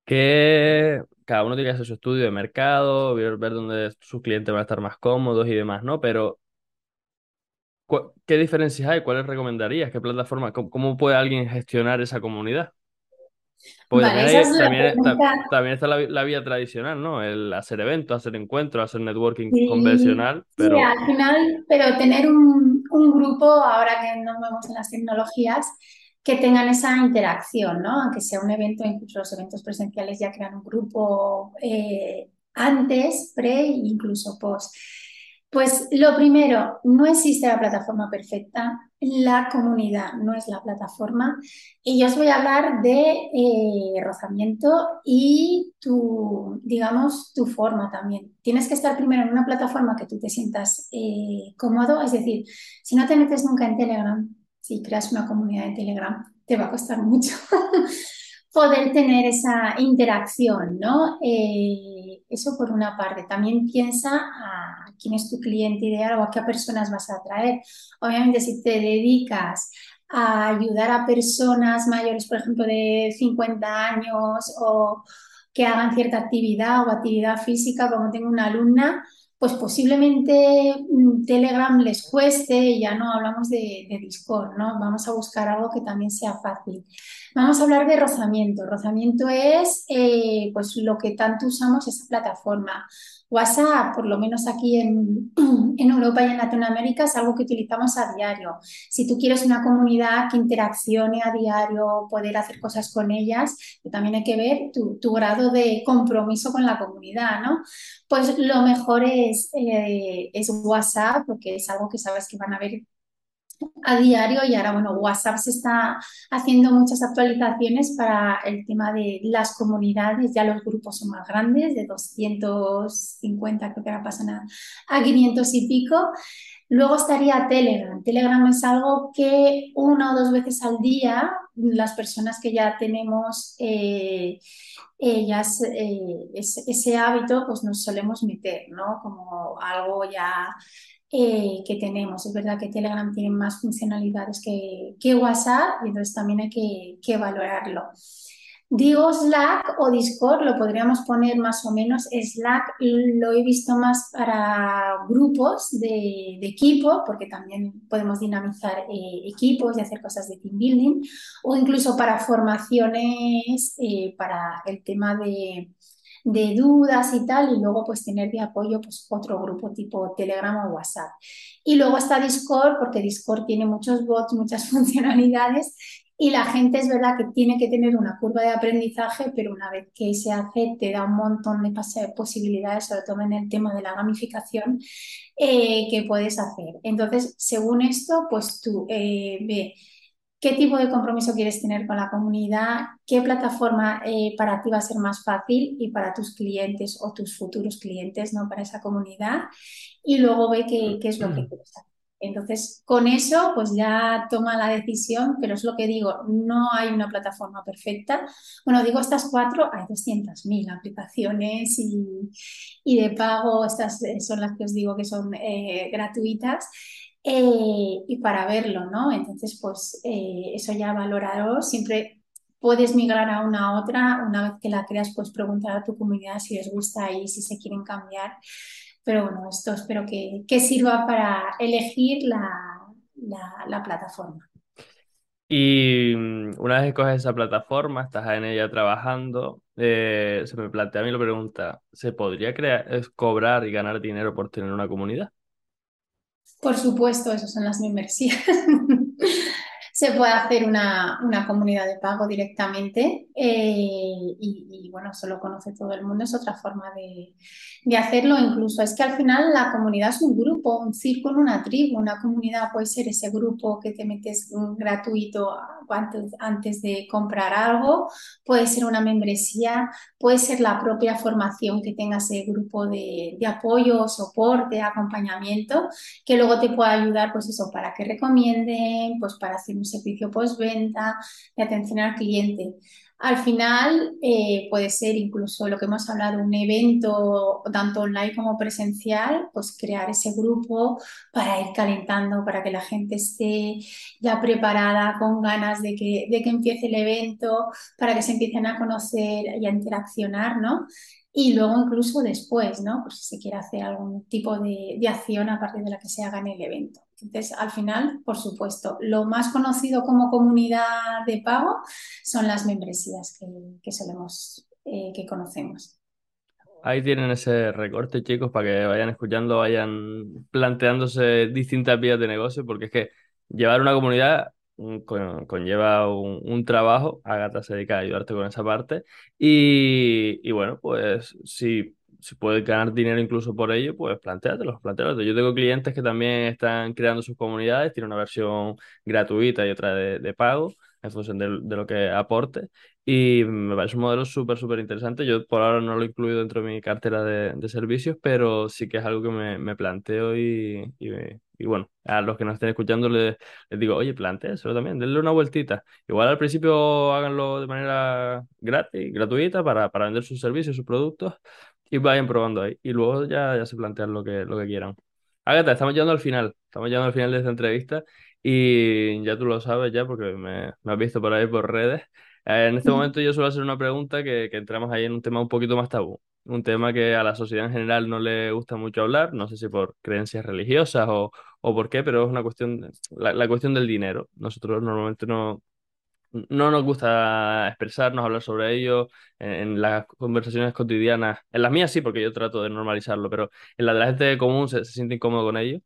Que cada uno tiene que hacer su estudio de mercado, ver, ver dónde sus clientes van a estar más cómodos y demás, ¿no? Pero, ¿qué diferencias hay? ¿Cuáles recomendarías? ¿Qué plataforma? ¿Cómo, cómo puede alguien gestionar esa comunidad? Porque también, está la, vía tradicional, ¿no? El hacer eventos, hacer encuentros, hacer networking convencional. Pero... Sí, al final, pero tener un, un, grupo, ahora que nos vemos en las tecnologías, que tengan esa interacción, ¿no? Aunque sea un evento, incluso los eventos presenciales ya crean un grupo eh, antes, pre e incluso post. Pues lo primero, no existe la plataforma perfecta, la comunidad no es la plataforma y yo os voy a hablar de eh, rozamiento y tu, digamos, tu forma también. Tienes que estar primero en una plataforma que tú te sientas eh, cómodo, es decir, si no te metes nunca en Telegram, si creas una comunidad en Telegram, te va a costar mucho (laughs) poder tener esa interacción, ¿no? Eh, eso por una parte. También piensa a quién es tu cliente ideal o a qué personas vas a atraer. Obviamente, si te dedicas a ayudar a personas mayores, por ejemplo, de 50 años o que hagan cierta actividad o actividad física, como tengo una alumna, pues posiblemente mm, Telegram les cueste, ya no hablamos de, de, Discord, ¿no? Vamos a buscar algo que también sea fácil. Vamos a hablar de rozamiento. Rozamiento es eh, pues lo que tanto usamos esa plataforma. WhatsApp, por lo menos aquí en, (clears throat) en, Europa y en Latinoamérica, es algo que utilizamos a diario. Si tú quieres una comunidad que interaccione a diario, poder hacer cosas con ellas, también hay que ver tu, tu, grado de compromiso con la comunidad, ¿no? Pues lo mejor es, eh, es WhatsApp, porque es algo que sabes que van a ver a diario y ahora, bueno, WhatsApp se está haciendo muchas actualizaciones para el tema de las comunidades, ya los grupos son más grandes, de 250 creo que ahora pasan a, a 500 y pico. Luego estaría Telegram. Telegram es algo que una o dos veces al día las personas que ya tenemos eh, ellas, eh, ese, hábito, pues nos solemos meter, ¿no? Como algo ya eh, que tenemos. Es verdad que Telegram tiene más funcionalidades que, que WhatsApp entonces también hay que, que, valorarlo. Digo Slack o Discord, lo podríamos poner más o menos. Slack lo he visto más para grupos de, de equipo, porque también podemos dinamizar eh, equipos y hacer cosas de team building, o incluso para formaciones, eh, para el tema de, de dudas y tal, y luego pues tener de apoyo pues otro grupo tipo Telegram o WhatsApp. Y luego está Discord, porque Discord tiene muchos bots, muchas (laughs) funcionalidades y la gente es verdad que tiene que tener una curva de aprendizaje, pero una vez que se hace te da un montón de posibilidades, sobre todo en el tema de la gamificación, eh, que puedes hacer. Entonces, según esto, pues tú eh, ve qué tipo de compromiso quieres tener con la comunidad, qué plataforma eh, para ti va a ser más fácil y para tus clientes o tus futuros clientes, ¿no? Para esa comunidad. Y luego ve qué, qué es lo que mm. quieres hacer. Entonces, con eso, pues ya toma la decisión, pero es lo que digo, no hay una plataforma perfecta. Bueno, digo estas cuatro, hay 200.000 aplicaciones y, de pago, estas son las que os digo que son eh, gratuitas. Eh, y para verlo, ¿no? Entonces, pues eh, eso ya valorado. Siempre puedes migrar a una a otra. Una vez que la creas, pues preguntar a tu comunidad si les gusta y si se quieren cambiar. Pero bueno, esto espero que, sirva para elegir la, plataforma. Y mm, una vez escoges esa plataforma, estás en ella trabajando, eh, se me plantea a mí la pregunta, ¿se podría crear, cobrar y ganar dinero por tener una comunidad? Por supuesto, eso son las membresías. (laughs) se puede hacer una, comunidad de pago directamente eh, y, bueno, eso lo conoce todo el mundo, es otra forma de, hacerlo. Incluso es que al final la comunidad es un grupo, un círculo, una tribu. Una comunidad puede ser ese grupo que te metes gratuito antes, antes de comprar algo, puede ser una membresía, puede ser la propia formación que tenga ese grupo de, de apoyo, soporte, acompañamiento, que luego te pueda ayudar, pues eso, para que recomienden, pues para hacer un servicio postventa, de atención al cliente. Al final eh, puede ser incluso lo que hemos hablado, un evento tanto online como presencial, pues crear ese grupo para ir calentando, para que la gente esté ya preparada, con ganas de que, de que empiece el evento, para que se empiecen a conocer y a interaccionar, ¿no? y luego incluso después, ¿no? Pues si se quiere hacer algún tipo de, de, acción a partir de la que se haga en el evento. Entonces, al final, por supuesto, lo más conocido como comunidad de pago son las membresías que, que solemos, eh, que conocemos. Ahí tienen ese recorte, chicos, para que vayan escuchando, vayan planteándose distintas vías de negocio, porque es que llevar una comunidad conlleva un, trabajo, Agatha se dedica a ayudarte con esa parte y, bueno, pues si, si puedes ganar dinero incluso por ello, pues planteátelo, planteátelo. Yo tengo clientes que también están creando sus comunidades, tienen una versión gratuita y otra de, pago en función de, de, lo que aporte y me parece un modelo súper, súper interesante. Yo por ahora no lo he incluido dentro de mi cartera de, de servicios, pero sí que es algo que me, me planteo y, y, y, bueno, a los que nos estén escuchando les, les digo, oye, eso también, denle una vueltita. Igual al principio háganlo de manera gratis, gratuita para, para vender sus servicios, sus productos y vayan probando ahí. Y luego ya, ya se plantean lo que, lo que quieran. Agatha, estamos llegando al final, estamos llegando al final de esta entrevista y ya tú lo sabes ya porque me, me has visto por ahí por redes. Eh, en este momento yo suelo hacer una pregunta que, que entramos ahí en un tema un poquito más tabú, un tema que a la sociedad en general no le gusta mucho hablar, no sé si por creencias religiosas o, o por qué, pero es una cuestión, la, la cuestión del dinero. Nosotros normalmente no, no nos gusta expresarnos, hablar sobre ello en, las conversaciones cotidianas. En las mías sí, porque yo trato de normalizarlo, pero en la de la gente común se, se siente incómodo con ello.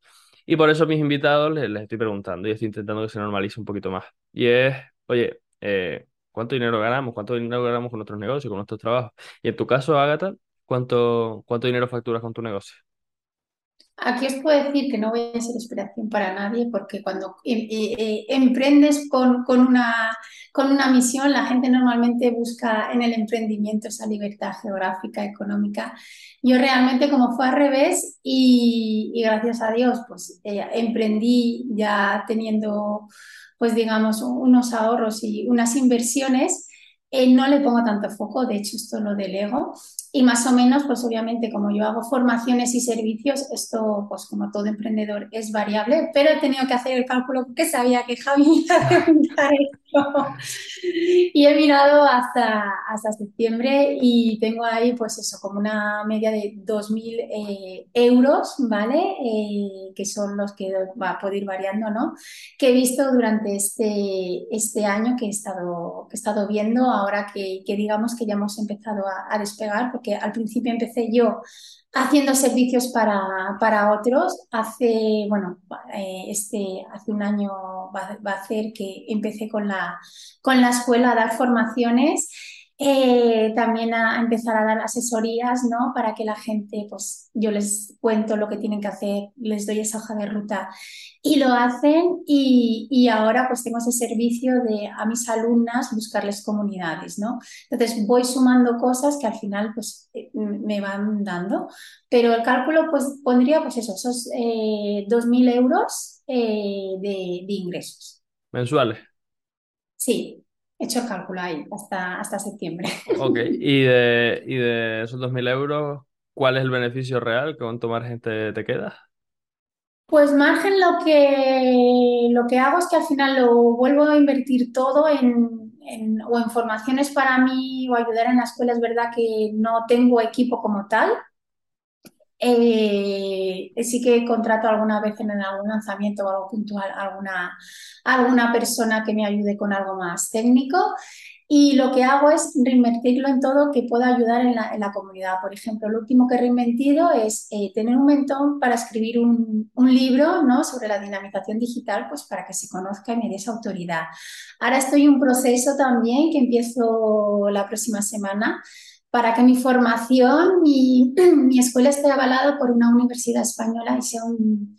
Y por eso mis invitados les, les, estoy preguntando y estoy intentando que se normalice un poquito más. Y es, oye, eh, cuánto dinero ganamos, cuánto dinero ganamos con nuestros negocios, con nuestros trabajos. Y en tu caso, Agatha, ¿cuánto, cuánto dinero facturas con tu negocio? Aquí os puedo decir que no voy a ser inspiración para nadie porque cuando eh, eh, eh, emprendes con, con, una, con una misión, la gente normalmente busca en el emprendimiento esa libertad geográfica, económica. Yo realmente como fue al revés y, y gracias a Dios pues emprendí ya teniendo pues digamos, unos ahorros y unas inversiones, eh, no le pongo tanto foco, de hecho esto lo delego y más o menos, pues obviamente como yo hago formaciones y servicios, esto pues como todo emprendedor es variable, pero he tenido que hacer el cálculo porque sabía que Javi iba a (laughs) preguntar (laughs) y he mirado hasta, hasta septiembre y tengo ahí pues eso, como una media de 2.000 eh, euros, ¿vale? Eh, que son los que va poder ir variando, ¿no? Que he visto durante este, este año que he estado, que he estado viendo ahora que, que digamos que ya hemos empezado a, despegar, porque al principio empecé yo haciendo servicios para, para otros. Hace, bueno, eh, este, hace un año va, va, a hacer que empecé con la, con la escuela a dar formaciones eh, también a, empezar a dar asesorías, ¿no? Para que la gente, pues yo les cuento lo que tienen que hacer, les doy esa hoja de ruta y lo hacen y, y, ahora pues tengo ese servicio de a mis alumnas buscarles comunidades, ¿no? Entonces voy sumando cosas que al final pues eh, me van dando, pero el cálculo pues pondría pues eso, esos eh, 2.000 euros eh, de, de ingresos. ¿Mensuales? Sí, He hecho el cálculo ahí hasta, hasta septiembre. Ok, (laughs) y de, y de esos 2.000 euros, ¿cuál es el beneficio real? ¿Cuánto margen te, te queda? Pues margen lo que, lo que hago es que al final lo vuelvo a invertir todo en, en, o en formaciones para mí o ayudar en la escuela. Es verdad que no tengo equipo como tal, eh, sí que contrato alguna vez en algún lanzamiento o algo puntual alguna, alguna persona que me ayude con algo más técnico. Y lo que hago es reinvertirlo en todo que pueda ayudar en la, en la comunidad. Por ejemplo, lo último que he reinventido es eh, tener un mentón para escribir un, un, libro ¿no? sobre la dinamización digital, pues para que se conozca y me dé esa autoridad. Ahora estoy en un proceso también que empiezo la próxima semana para que mi formación, mi, (clears throat) mi escuela esté avalada por una universidad española y sea un,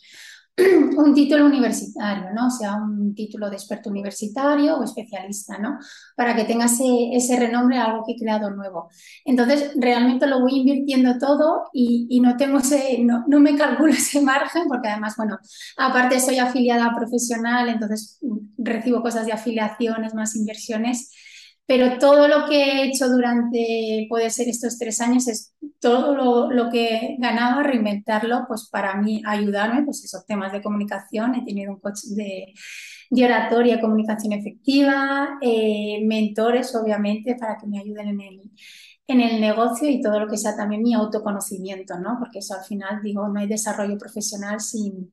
(clears throat) un título universitario, ¿no? sea un título de experto universitario o especialista, ¿no? Para que tenga ese, ese renombre algo que he creado nuevo. Entonces, realmente lo voy invirtiendo todo y, y no tengo ese, no, no, me calculo (laughs) ese margen porque además, bueno, aparte soy afiliada profesional, entonces recibo cosas de afiliaciones, más inversiones pero todo lo que he hecho durante, puede ser estos tres años, es todo lo, lo, que ganaba, reinventarlo, pues para mí ayudarme, pues esos temas de comunicación, he tenido un coach de, de oratoria, comunicación efectiva, eh, mentores, obviamente, para que me ayuden en el, en el negocio y todo lo que sea también mi autoconocimiento, ¿no? Porque eso al final, digo, no hay desarrollo profesional sin,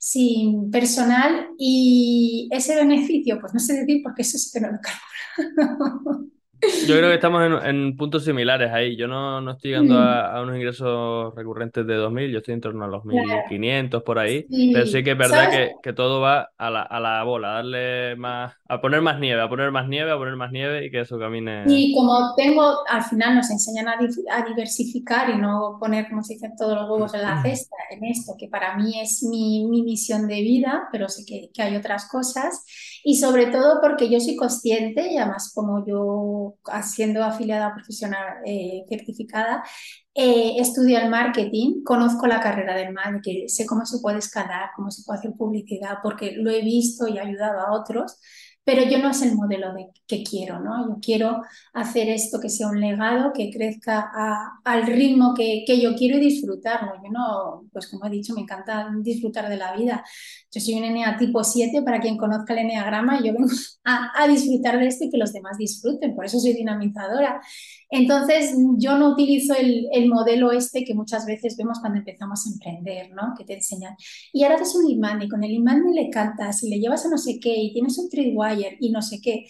sin personal y ese beneficio, pues no sé decir porque eso sí que no lo calculo. (laughs) Yo creo que estamos en, en, puntos similares ahí. Yo no, no estoy llegando a, a, unos ingresos recurrentes de 2.000, yo estoy en torno a los 1.500 por ahí. Sí. Pero sí que es verdad que, que, todo va a la, a la bola, a darle más, a poner más nieve, a poner más nieve, a poner más nieve y que eso camine. Y como tengo, al final nos enseñan a, a diversificar y no poner, como se dicen, todos los huevos en la cesta, en esto, que para mí es mi, mi misión de vida, pero sé que, que hay otras cosas. Y sobre todo porque yo soy consciente, y además como yo siendo afiliada profesional eh, certificada, eh, estudio el marketing, conozco la carrera del marketing, sé cómo se puede escalar, cómo se puede hacer publicidad, porque lo he visto y ayudado a otros pero yo no es el modelo de, que quiero, ¿no? Yo quiero hacer esto que sea un legado, que crezca a, al ritmo que, que, yo quiero y disfrutarlo. Yo no, pues como he dicho, me encanta disfrutar de la vida. Yo soy un ENEA tipo 7, para quien conozca el eneagrama, yo vengo a, a disfrutar de esto y que los demás disfruten, por eso soy dinamizadora. Entonces, yo no utilizo el, el, modelo este que muchas veces vemos cuando empezamos a emprender, ¿no? Que te enseñan. Y ahora haces un imán y con el imán le cantas y le llevas a no sé qué y tienes un y no sé qué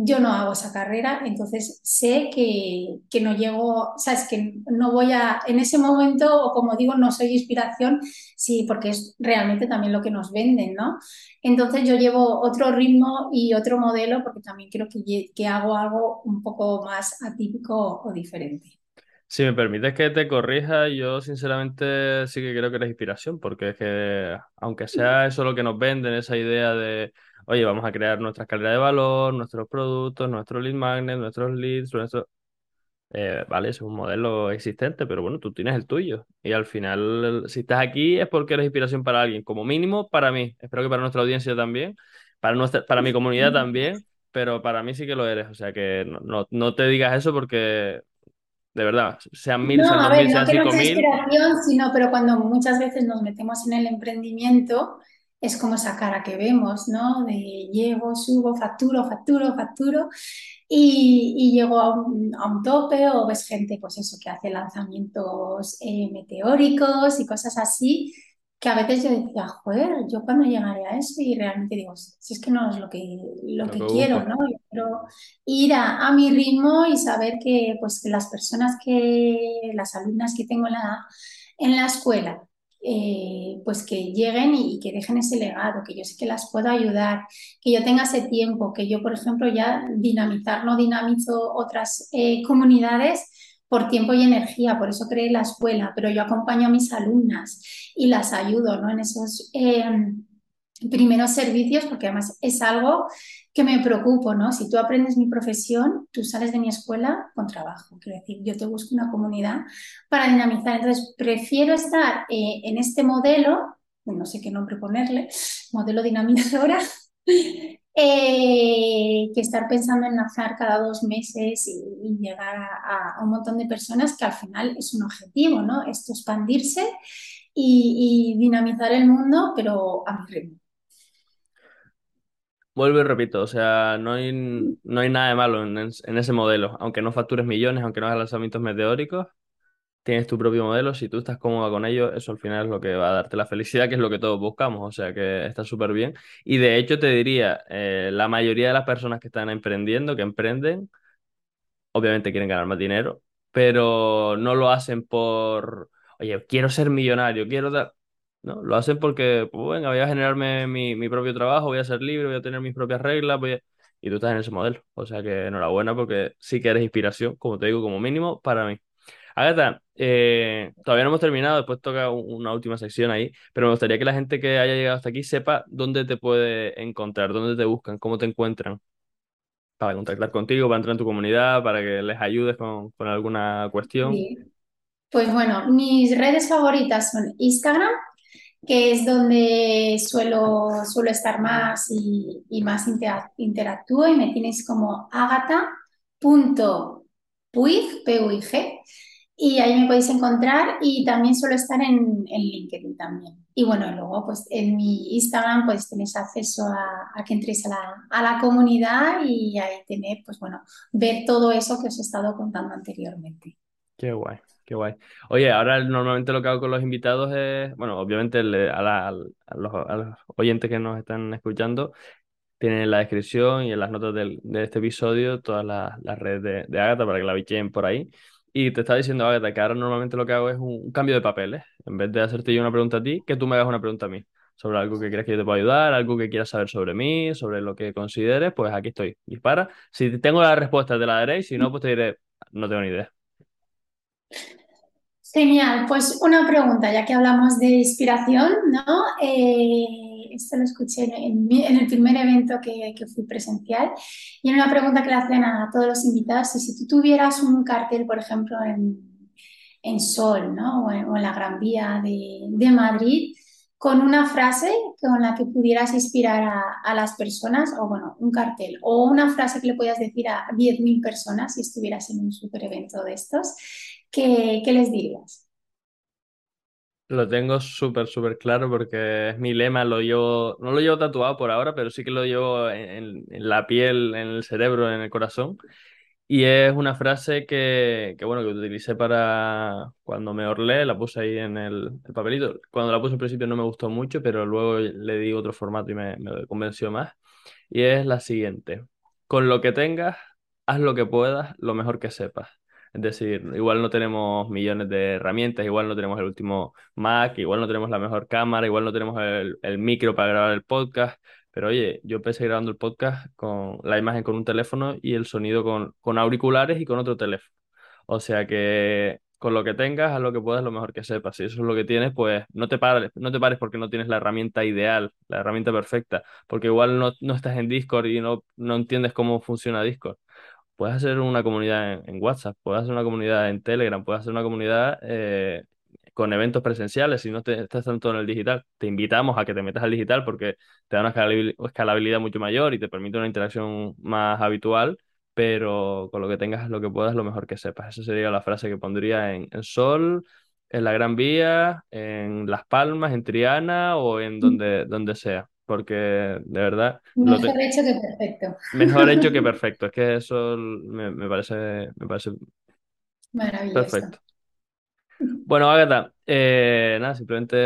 yo no hago esa carrera, entonces sé que, que, no llego, sabes, que no voy a, en ese momento, o como digo, no soy inspiración, sí, porque es realmente también lo que nos venden, ¿no? Entonces yo llevo otro ritmo y otro modelo porque también creo que, que hago algo un poco más atípico o diferente. Si me permites que te corrija, yo sinceramente sí que creo que eres inspiración, porque es que aunque sea eso lo que nos venden, esa idea de oye, vamos a crear nuestra escalera de valor, nuestros productos, nuestros lead magnets, nuestros leads, nuestro... Eh, vale, es un modelo existente, pero bueno, tú tienes el tuyo. Y al final, si estás aquí es porque eres inspiración para alguien, como mínimo para mí. Espero que para nuestra audiencia también, para, nuestra, para mi comunidad también, pero para mí sí que lo eres. O sea que no, no, no te digas eso porque de verdad, sean mil, no, sean dos ver, mil, no sean cinco mil. inspiración, sino, pero cuando muchas veces nos metemos en el emprendimiento, es como esa cara que vemos, ¿no? De llego, subo, facturo, facturo, facturo y, y llego a un, a un, tope o ves gente, pues eso, que hace lanzamientos eh, meteóricos y cosas así. que a veces yo decía, joder, yo cuando llegaré a eso y realmente digo, si es que no es lo que, lo que quiero. ¿no? Yo quiero ir a, a mi ritmo y saber que, pues, que las personas que, las alumnas que tengo en la, en la escuela, eh, pues que lleguen y, que dejen ese legado, que yo sé que las puedo ayudar, que yo tenga ese tiempo, que yo, por ejemplo, ya dinamizar, no dinamizo otras eh, comunidades por tiempo y energía, por eso creé la escuela, pero yo acompaño a mis alumnas y las ayudo ¿no? en esos eh, primeros servicios, porque además es algo que me preocupo, ¿no? Si tú aprendes mi profesión, tú sales de mi escuela con trabajo. Quiero decir, yo te busco una comunidad para dinamizar. Entonces, prefiero estar eh, en este modelo, no sé qué nombre ponerle, modelo dinamizadora, (laughs) eh, que estar pensando en lanzar cada dos meses y, llegar a, un montón de personas que al final es un objetivo, ¿no? Esto expandirse y dinamizar el mundo, pero a mi ritmo. Vuelvo y repito, o sea, no hay, no hay nada de malo en, en ese modelo. Aunque no factures millones, aunque no hagas lanzamientos meteóricos, tienes tu propio modelo. Si tú estás cómoda con ello, eso al final es lo que va a darte la felicidad, que es lo que todos buscamos. O sea, que está súper bien. Y de hecho, te diría, eh, la mayoría de las personas que están emprendiendo, que emprenden, obviamente quieren ganar más dinero, pero no lo hacen por, oye, quiero ser millonario, quiero dar... Lo hacen porque, pues, venga, voy a generarme mi, mi propio trabajo, voy a ser libre, voy a tener mis propias reglas, voy a- y tú estás en ese modelo. O sea que enhorabuena porque sí que eres inspiración, como te digo, como mínimo para mí. Agatha, eh, todavía no hemos terminado, después toca un- una última sección ahí, pero me gustaría que la gente que haya llegado hasta aquí sepa dónde te puede encontrar, dónde te buscan, cómo te encuentran para contactar contigo, para entrar en tu comunidad, para que les ayudes con, con alguna cuestión. Pues bueno, mis redes favoritas son Instagram, que es donde suelo, suelo estar más y, y más intera- interactúo y me tienes como agata.puig, P-U-I-G, y ahí me podéis encontrar y también suelo estar en, en LinkedIn también. Y bueno, luego pues en mi Instagram pues tenéis acceso a, a que entréis a la, a la comunidad y ahí tener pues bueno, ver todo eso que os he estado contando anteriormente. Qué guay, qué guay. Oye, ahora normalmente lo que hago con los invitados es, bueno, obviamente a, los, oyentes que nos están escuchando, tienen en la descripción y en las notas del- de este episodio todas las, las redes de, de Agatha para que la bicheen por ahí. Y te estaba diciendo, Agatha, que ahora normalmente lo que hago es un, cambio de papeles. En vez de hacerte yo una pregunta a ti, que tú me hagas una pregunta a mí. Sobre algo que creas que yo te pueda ayudar, algo que quieras saber sobre mí, sobre lo que consideres, pues aquí estoy. Dispara. Si tengo la respuesta, te la daré. y Si no, pues te diré, no tengo ni idea. Genial, pues una pregunta, ya que hablamos de inspiración, ¿no? Eh, esto lo escuché en, en en el primer evento que, fui presencial y era una pregunta que le hacen a todos los invitados, si tú tuvieras un cartel, por ejemplo, en, en Sol, ¿no? O en, en la Gran Vía de, de Madrid, con una frase con la que pudieras inspirar a, las personas, o bueno, un cartel, o una frase que le puedas decir a 10.000 personas si estuvieras en un super evento de estos. ¿Qué, qué les dirías? Lo tengo súper, súper claro porque es mi lema, lo llevo, no lo llevo tatuado por ahora, pero sí que lo llevo en, en- la piel, en el cerebro, en el corazón. Y es una frase que, que, bueno, que utilicé para cuando me orlé, la puse ahí en el, el papelito. Cuando la puse al principio no me gustó mucho, pero luego le di otro formato y me, me convenció más. Y es la siguiente. Con lo que tengas, haz lo que puedas, lo mejor que sepas. Es decir, igual no tenemos millones de herramientas, igual no tenemos el último Mac, igual no tenemos la mejor cámara, igual no tenemos el, el micro para grabar el podcast, pero oye, yo empecé grabando el podcast con la imagen con un teléfono y el sonido con, con auriculares y con otro teléfono. O sea que con lo que tengas, haz lo que puedas, lo mejor que sepas. Si eso es lo que tienes, pues no te pares, no te pares porque no tienes la herramienta ideal, la herramienta perfecta, porque igual no, no estás en Discord y no, no entiendes cómo funciona Discord. Puedes hacer una comunidad en, en WhatsApp, puedes hacer una comunidad en Telegram, puedes hacer una comunidad eh, con eventos presenciales si no te, estás tanto en el digital. Te invitamos a que te metas al digital porque te da una escalabil- escalabilidad mucho mayor y te permite una interacción más habitual, pero con lo que tengas, lo que puedas, lo mejor que sepas. Esa sería la frase que pondría en, en Sol, en la Gran Vía, en Las Palmas, en Triana o en donde, donde sea, porque de verdad te- Mejor hecho que perfecto. Mejor hecho que (laughs) perfecto. Es que eso me, me parece, me parece Maravilloso. perfecto. Bueno, Agatha, eh, nada, simplemente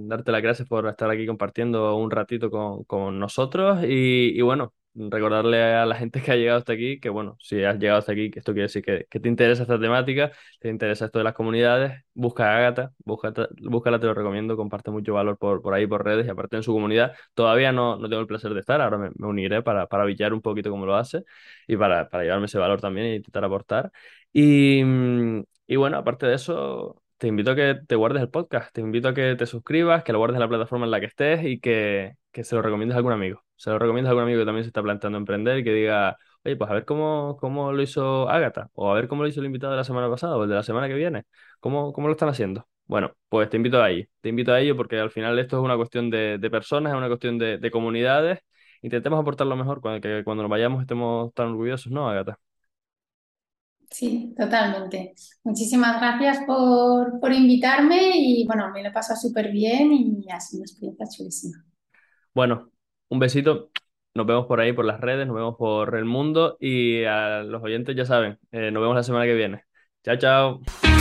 darte las gracias por estar aquí compartiendo un ratito con, con nosotros y, y bueno, recordarle a la gente que ha llegado hasta aquí que bueno, si has llegado hasta aquí, esto quiere decir que, que te interesa esta temática, te interesa esto de las comunidades, busca a Agatha, búscala, búscala, te lo recomiendo, comparte mucho valor por, por ahí, por redes y aparte en su comunidad. Todavía no, no tengo el placer de estar, ahora me, me uniré para, para billar un poquito cómo lo hace y para, para llevarme ese valor también e intentar aportar. Y, y bueno, aparte de eso te invito a que te guardes el podcast, te invito a que te suscribas, que lo guardes en la plataforma en la que estés y que, que se lo recomiendes a algún amigo. Se lo recomiendas a algún amigo que también se está planteando emprender y que diga, oye, pues a ver cómo, cómo lo hizo Ágata, o a ver cómo lo hizo el invitado de la semana pasada o el de la semana que viene, cómo, cómo lo están haciendo. Bueno, pues te invito a ello, te invito a ello porque al final esto es una cuestión de, personas, es una cuestión de, de comunidades. Intentemos aportar lo mejor que cuando nos vayamos estemos tan orgullosos, ¿no, Ágata? Sí, totalmente. Muchísimas gracias por, por invitarme y bueno, me lo he pasado súper bien y ha sido una experiencia chulísima. Bueno, un besito. Nos vemos por ahí, por las redes, nos vemos por el mundo y a los oyentes ya saben, eh, nos vemos la semana que viene. Chao, chao.